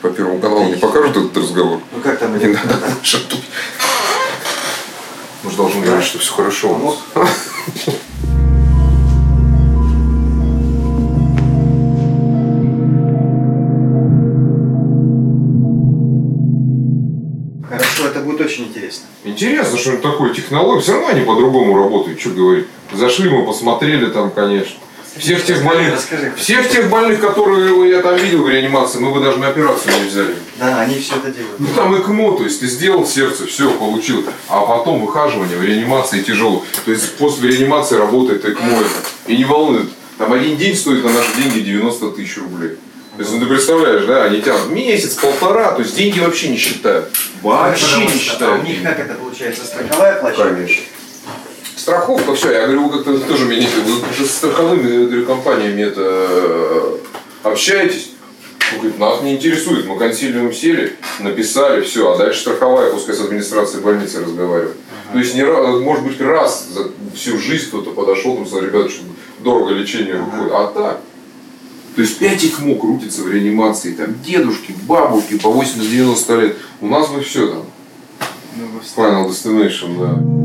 по Первому каналу не покажут этот разговор? Ну как там Не надо шатуть. Мы же должны говорить, что все хорошо у нас. Хорошо, это будет очень интересно. Интересно, что это такое технология. Все равно они по-другому работают, что говорить. Зашли мы, посмотрели там, конечно. Всех тех больных, Расскажи. всех тех больных, которые я там видел в реанимации, мы бы даже на операцию не взяли. Да, они все это делают. Ну там ЭКМО, то есть ты сделал сердце, все, получил. А потом выхаживание в реанимации тяжело. То есть после реанимации работает ЭКМО. И не волнует. Там один день стоит на наши деньги 90 тысяч рублей. То есть, ну, ты представляешь, да, они тянут месяц, полтора, то есть деньги вообще не считают. Вообще Потому не считают. у них как это получается? Страховая площадка? Конечно. Страховка, все, я говорю, вы как-то тоже меня с страховыми компаниями это э, общаетесь. Он говорит, нас не интересует, мы консилиум сели, написали, все, а дальше страховая, пускай с администрацией больницы разговаривает. То есть, не, может быть, раз за всю жизнь кто-то подошел, там, сказал, ребята, что дорого лечение выходит, а так. То есть 5 ЭКМО крутится в реанимации, там дедушки, бабушки по 80-90 лет. У нас бы все там. Ну. Final Destination, да.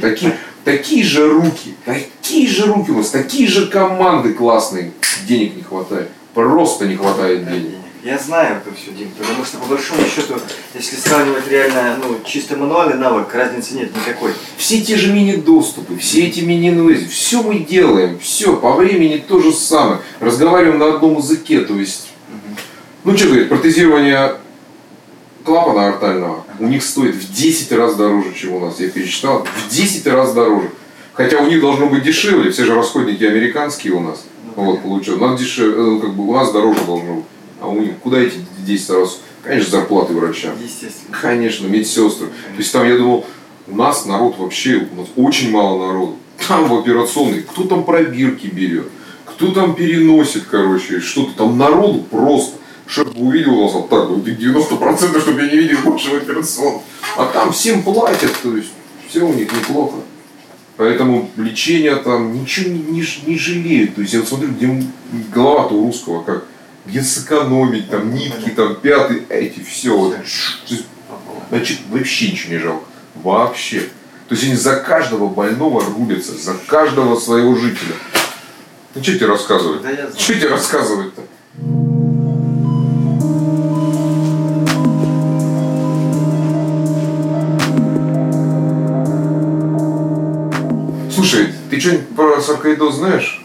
Такие, такие же руки, такие же руки у нас, такие же команды классные. Денег не хватает. Просто не хватает денег. Я знаю это все, Дим, потому что по большому счету, если сравнивать реально, ну, чисто мануальный навык, разницы нет никакой. Все те же мини-доступы, все эти мини-инвейзы, все мы делаем, все, по времени то же самое. Разговариваем на одном языке, то есть, ну что говорит, протезирование клапана артального у них стоит в 10 раз дороже, чем у нас, я пересчитал, в 10 раз дороже. Хотя у них должно быть дешевле, все же расходники американские у нас, Ну, вот, получилось. У нас дешевле, э, как бы у нас дороже должно быть. А у них куда эти 10 раз? Конечно, зарплаты врачам. Естественно. Конечно, медсестры. То есть там я думал, у нас народ вообще, у нас очень мало народу. Там в операционной, кто там пробирки берет, кто там переносит, короче, что-то там народу просто. Шеф бы увидел нас вот так, вот 90% чтобы я не видел больше в. А там всем платят, то есть все у них неплохо. Поэтому лечение там ничего не, не, не жалеют. То есть я вот смотрю, где голова-то у русского как, где сэкономить, там нитки, там пятый, эти, все. Вот. Значит, вообще ничего не жалко. Вообще. То есть они за каждого больного рубятся, за каждого своего жителя. Ну что тебе рассказывать? Да. Что тебе рассказывать-то? Ты что-нибудь про саркоидоз знаешь?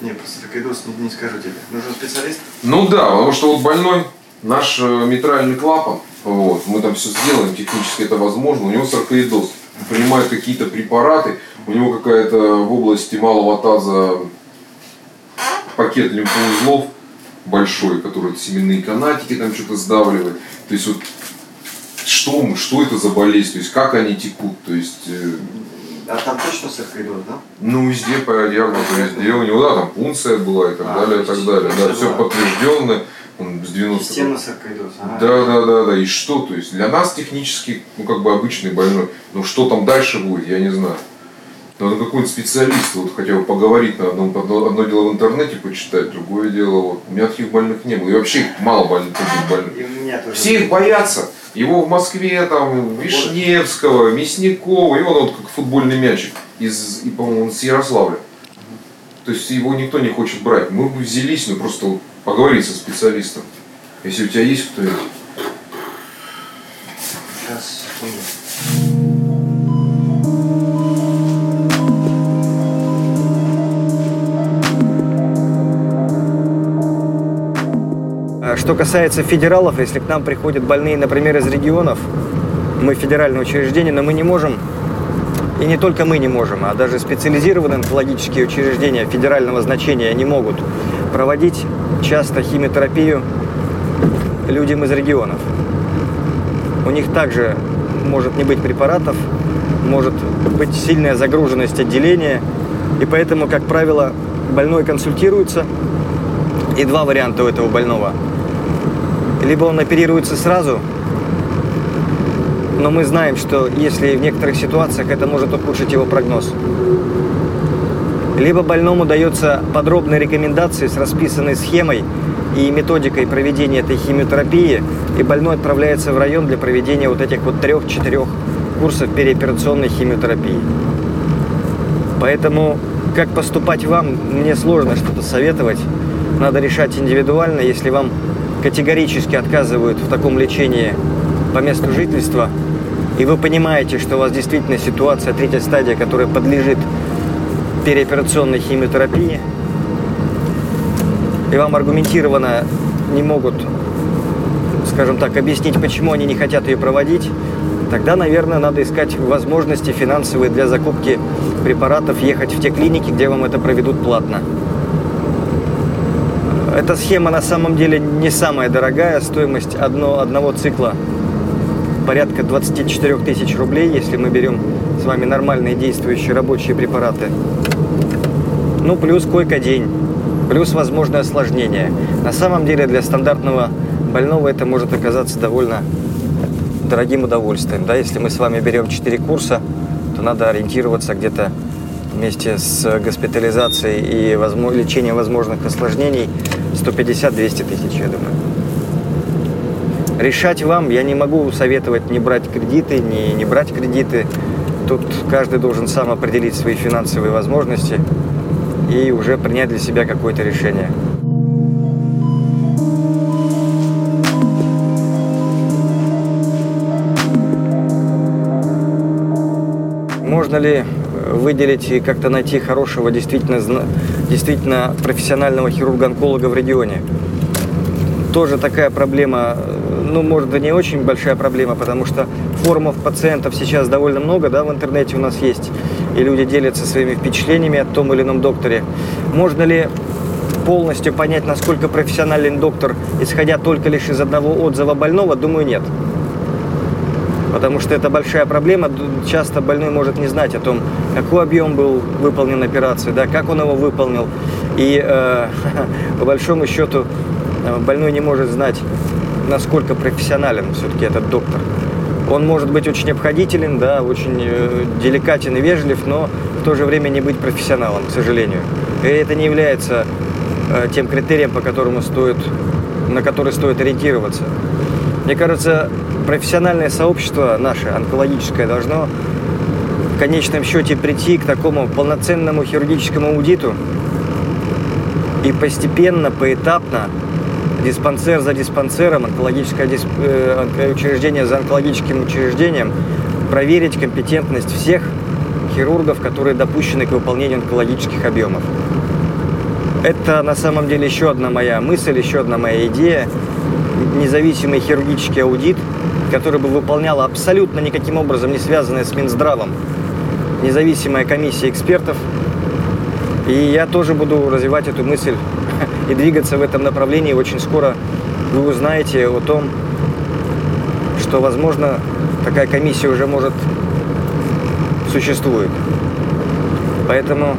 Не, просто такайдос не, не скажу тебе. Нужен специалист? Ну да, потому что вот больной, наш э, митральный клапан, вот, мы там все сделаем, технически это возможно, у него саркоидоз. Принимают какие-то препараты, у него какая-то в области малого таза пакет лимфоузлов большой, который семенные канатики там что-то сдавливает. То есть вот что, мы- что это за болезнь, то есть как они текут, то есть э, А там точно саркоидоз, да? ну, везде по диагнозу, везде. У него, да, там пункция была и так А, далее, и так далее. Да, все подтвержденно. Он с 90 Системный саркоидоз. ага. Да, да, да, да. И что? То есть для нас технически, ну, как бы обычный больной. Но что там дальше будет, я не знаю. Надо какой-нибудь специалист, вот хотя бы поговорить на одном, одно, одно дело в интернете почитать, другое дело, вот. У меня таких больных не было. И вообще их мало больных, таких больных. И у меня тоже. Все их боятся. Его в Москве, там, Вишневского, Мясникова, и он вот как футбольный мячик из, и, по-моему, он с Ярославля. То есть его никто не хочет брать. Мы бы взялись, ну просто вот поговорить со специалистом. Если у тебя есть кто-нибудь. Сейчас, секунду. Что касается федералов, если к нам приходят больные, например, из регионов, мы федеральное учреждение, но мы не можем, и не только мы не можем, а даже специализированные онкологические учреждения федерального значения не могут проводить часто химиотерапию людям из регионов. У них также может не быть препаратов, может быть сильная загруженность отделения, и поэтому, как правило, больной консультируется, и два варианта у этого больного. Либо он оперируется сразу, но мы знаем, что если в некоторых ситуациях это может ухудшить его прогноз. Либо больному дается подробные рекомендации с расписанной схемой и методикой проведения этой химиотерапии, и больной отправляется в район для проведения вот этих вот трех-четырех курсов переоперационной химиотерапии. Поэтому как поступать вам, мне сложно что-то советовать. Надо решать индивидуально. Если вам категорически отказывают в таком лечении по месту жительства, и вы понимаете, что у вас действительно ситуация, третья стадия, которая подлежит переоперационной химиотерапии, и вам аргументированно не могут, скажем так, объяснить, почему они не хотят ее проводить, тогда, наверное, надо искать возможности финансовые для закупки препаратов, ехать в те клиники, где вам это проведут платно. Эта схема на самом деле не самая дорогая, стоимость одно, одного цикла порядка 24 тысяч рублей, если мы берем с вами нормальные действующие рабочие препараты. Ну, плюс койка-день, плюс возможное осложнение. На самом деле для стандартного больного это может оказаться довольно дорогим удовольствием. Да? Если мы с вами берем 4 курса, то надо ориентироваться где-то вместе с госпитализацией и возможно, лечением возможных осложнений 150-200 тысяч, я думаю. Решать вам, я не могу советовать не брать кредиты, не, не брать кредиты. Тут каждый должен сам определить свои финансовые возможности и уже принять для себя какое-то решение. Можно ли выделить и как-то найти хорошего, действительно, действительно профессионального хирурга-онколога в регионе? Тоже такая проблема ну, может, и не очень большая проблема, потому что форумов пациентов сейчас довольно много, да, в интернете у нас есть, и люди делятся своими впечатлениями о том или ином докторе. Можно ли полностью понять, насколько профессионален доктор, исходя только лишь из одного отзыва больного, думаю, нет. Потому что это большая проблема. Часто больной может не знать о том, какой объем был выполнен операции, да, как он его выполнил. И э, по большому счету э, больной не может знать, насколько профессионален все-таки этот доктор. Он может быть очень обходителен, да, очень э, деликатен и вежлив, но в то же время не быть профессионалом, к сожалению. И это не является э, тем критерием, по которому стоит, на который стоит ориентироваться. Мне кажется, профессиональное сообщество наше, онкологическое, должно в конечном счете прийти к такому полноценному хирургическому аудиту и постепенно, поэтапно диспансер за диспансером, онкологическое дисп... э, учреждение за онкологическим учреждением, проверить компетентность всех хирургов, которые допущены к выполнению онкологических объемов. Это на самом деле еще одна моя мысль, еще одна моя идея. Независимый хирургический аудит, который бы выполняла абсолютно никаким образом не связанная с Минздравом независимая комиссия экспертов. И я тоже буду развивать эту мысль и двигаться в этом направлении. Очень скоро вы узнаете о том, что, возможно, такая комиссия уже может существует. Поэтому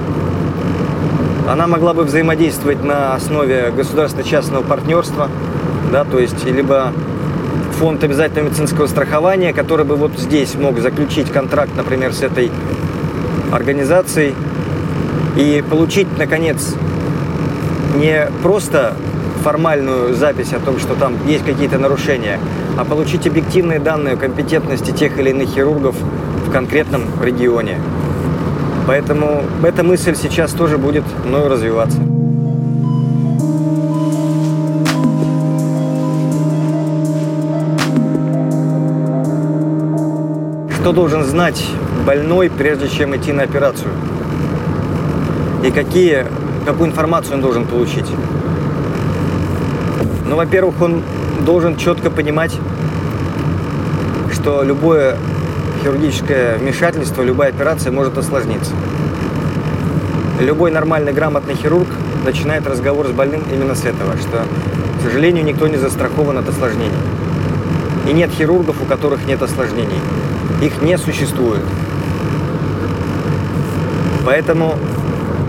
она могла бы взаимодействовать на основе государственно-частного партнерства, да, то есть либо фонд обязательного медицинского страхования, который бы вот здесь мог заключить контракт, например, с этой организацией и получить, наконец, не просто формальную запись о том, что там есть какие-то нарушения, а получить объективные данные о компетентности тех или иных хирургов в конкретном регионе. Поэтому эта мысль сейчас тоже будет мною развиваться. Что должен знать больной, прежде чем идти на операцию? И какие какую информацию он должен получить? Ну, во-первых, он должен четко понимать, что любое хирургическое вмешательство, любая операция может осложниться. Любой нормальный, грамотный хирург начинает разговор с больным именно с этого, что, к сожалению, никто не застрахован от осложнений. И нет хирургов, у которых нет осложнений. Их не существует. Поэтому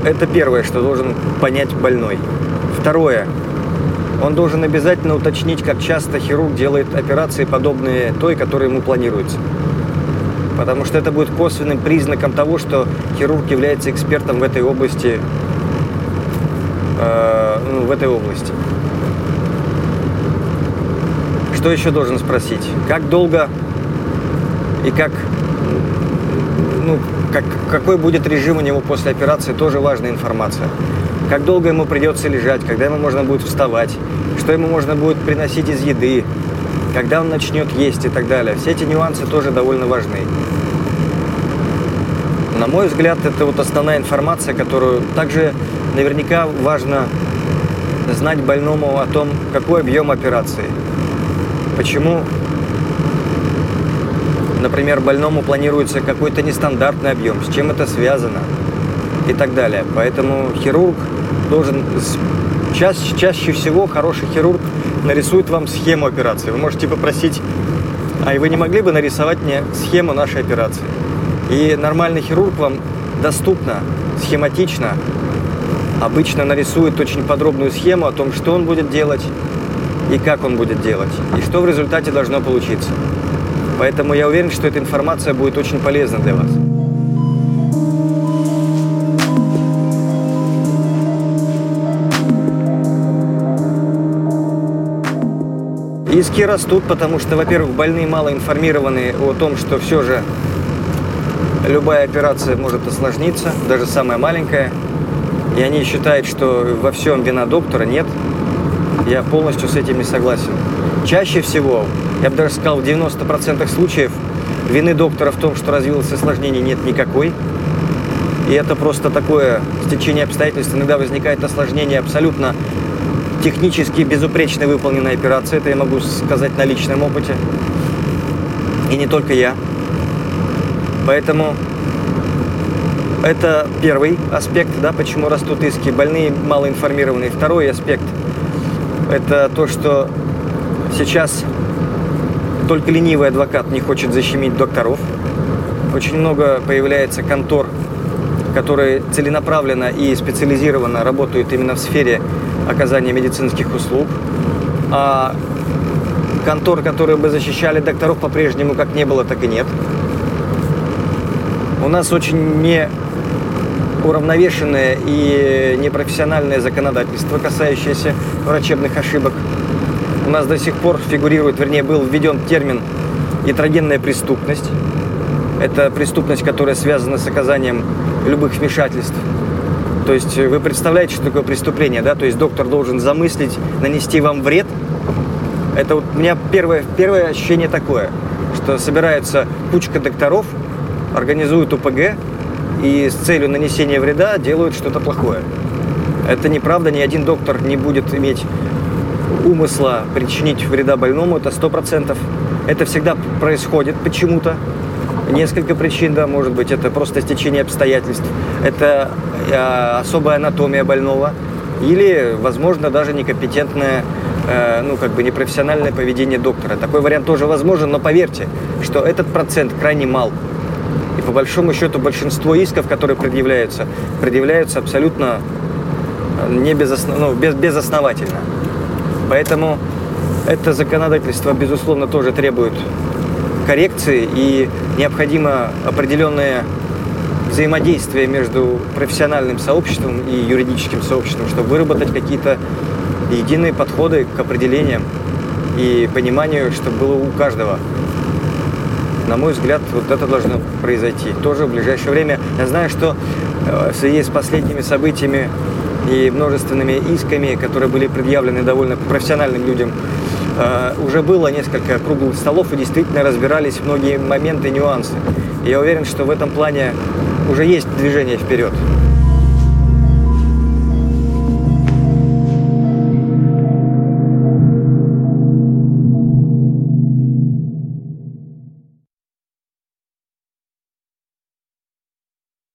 это первое, что должен понять больной. Второе. Он должен обязательно уточнить, как часто хирург делает операции, подобные той, которая ему планируется. Потому что это будет косвенным признаком того, что хирург является экспертом в этой области. Э, ну, в этой области. Что еще должен спросить? Как долго и как, ну, как, какой будет режим у него после операции, тоже важная информация. Как долго ему придется лежать, когда ему можно будет вставать, что ему можно будет приносить из еды, когда он начнет есть и так далее. Все эти нюансы тоже довольно важны. На мой взгляд, это вот основная информация, которую также наверняка важно знать больному о том, какой объем операции. Почему, например, больному планируется какой-то нестандартный объем, с чем это связано и так далее. Поэтому хирург должен чаще, чаще всего хороший хирург нарисует вам схему операции. Вы можете попросить, а вы не могли бы нарисовать мне схему нашей операции? И нормальный хирург вам доступно, схематично, обычно нарисует очень подробную схему о том, что он будет делать и как он будет делать, и что в результате должно получиться. Поэтому я уверен, что эта информация будет очень полезна для вас. Иски растут, потому что, во-первых, больные мало информированы о том, что все же любая операция может осложниться, даже самая маленькая. И они считают, что во всем вина доктора нет. Я полностью с этим не согласен. Чаще всего, я бы даже сказал, в 90% случаев вины доктора в том, что развилось осложнение, нет никакой. И это просто такое стечение обстоятельств. Иногда возникает осложнение абсолютно технически безупречно выполненная операция, это я могу сказать на личном опыте. И не только я. Поэтому это первый аспект, да, почему растут иски. Больные малоинформированные. Второй аспект – это то, что сейчас только ленивый адвокат не хочет защемить докторов. Очень много появляется контор, которые целенаправленно и специализированно работают именно в сфере оказания медицинских услуг. А контор, которые бы защищали докторов, по-прежнему как не было, так и нет. У нас очень не уравновешенное и непрофессиональное законодательство, касающееся врачебных ошибок. У нас до сих пор фигурирует, вернее, был введен термин «ятрогенная преступность». Это преступность, которая связана с оказанием любых вмешательств то есть вы представляете, что такое преступление, да? То есть доктор должен замыслить, нанести вам вред. Это вот у меня первое, первое ощущение такое, что собирается кучка докторов, организуют УПГ и с целью нанесения вреда делают что-то плохое. Это неправда, ни один доктор не будет иметь умысла причинить вреда больному, это сто процентов. Это всегда происходит почему-то. Несколько причин, да, может быть, это просто стечение обстоятельств, это э, особая анатомия больного или, возможно, даже некомпетентное, э, ну, как бы непрофессиональное поведение доктора. Такой вариант тоже возможен, но поверьте, что этот процент крайне мал. И по большому счету большинство исков, которые предъявляются, предъявляются абсолютно э, не безоснов... ну, без... безосновательно. Поэтому это законодательство, безусловно, тоже требует коррекции и необходимо определенное взаимодействие между профессиональным сообществом и юридическим сообществом, чтобы выработать какие-то единые подходы к определениям и пониманию, чтобы было у каждого. На мой взгляд, вот это должно произойти. Тоже в ближайшее время. Я знаю, что э, в связи с последними событиями и множественными исками, которые были предъявлены довольно профессиональным людям Э, уже было несколько круглых столов и действительно разбирались многие моменты, нюансы. я уверен, что в этом плане уже есть движение вперед.